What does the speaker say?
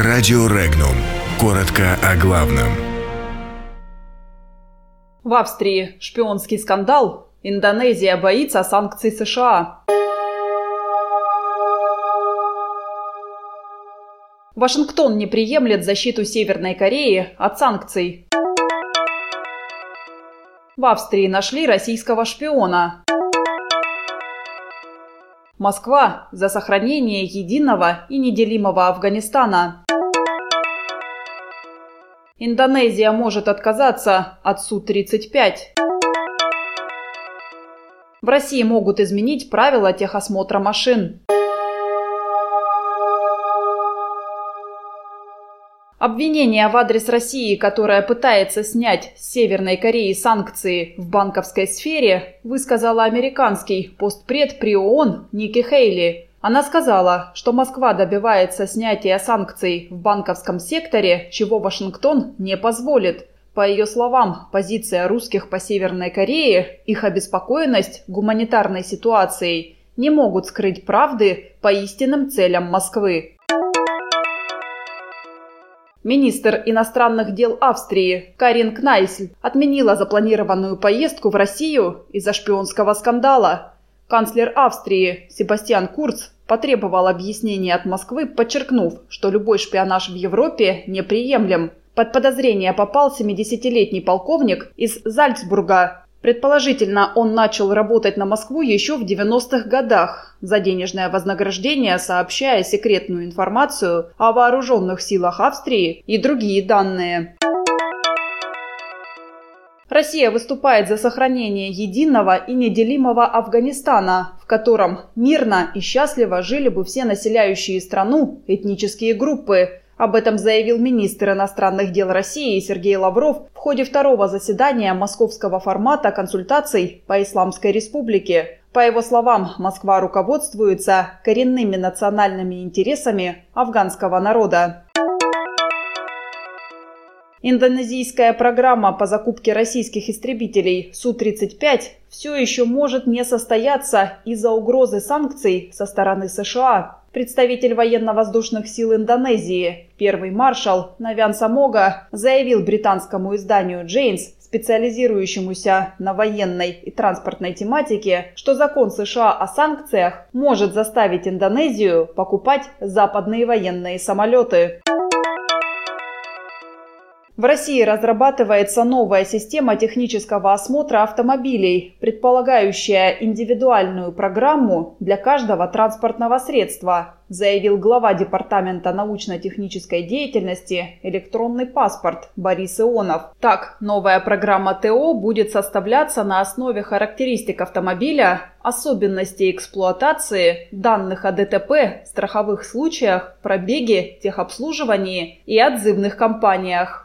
Радио Регнум. Коротко о главном. В Австрии шпионский скандал. Индонезия боится санкций США. Вашингтон не приемлет защиту Северной Кореи от санкций. В Австрии нашли российского шпиона. Москва за сохранение единого и неделимого Афганистана. Индонезия может отказаться от Су-35. В России могут изменить правила техосмотра машин. Обвинения в адрес России, которая пытается снять с Северной Кореи санкции в банковской сфере, высказала американский постпред при ООН Ники Хейли. Она сказала, что Москва добивается снятия санкций в банковском секторе, чего Вашингтон не позволит. По ее словам, позиция русских по Северной Корее, их обеспокоенность гуманитарной ситуацией не могут скрыть правды по истинным целям Москвы. Министр иностранных дел Австрии Карин Кнайсль отменила запланированную поездку в Россию из-за шпионского скандала. Канцлер Австрии Себастьян Курц потребовал объяснений от Москвы, подчеркнув, что любой шпионаж в Европе неприемлем. Под подозрение попал 70-летний полковник из Зальцбурга, Предположительно, он начал работать на Москву еще в 90-х годах за денежное вознаграждение, сообщая секретную информацию о вооруженных силах Австрии и другие данные. Россия выступает за сохранение единого и неделимого Афганистана, в котором мирно и счастливо жили бы все населяющие страну этнические группы, об этом заявил министр иностранных дел России Сергей Лавров в ходе второго заседания московского формата консультаций по Исламской Республике. По его словам, Москва руководствуется коренными национальными интересами афганского народа. Индонезийская программа по закупке российских истребителей Су-35 все еще может не состояться из-за угрозы санкций со стороны США. Представитель военно-воздушных сил Индонезии, первый маршал Навян Самога, заявил британскому изданию «Джейнс», специализирующемуся на военной и транспортной тематике, что закон США о санкциях может заставить Индонезию покупать западные военные самолеты. В России разрабатывается новая система технического осмотра автомобилей, предполагающая индивидуальную программу для каждого транспортного средства, заявил глава Департамента научно-технической деятельности «Электронный паспорт» Борис Ионов. Так, новая программа ТО будет составляться на основе характеристик автомобиля, особенностей эксплуатации, данных о ДТП, страховых случаях, пробеге, техобслуживании и отзывных компаниях.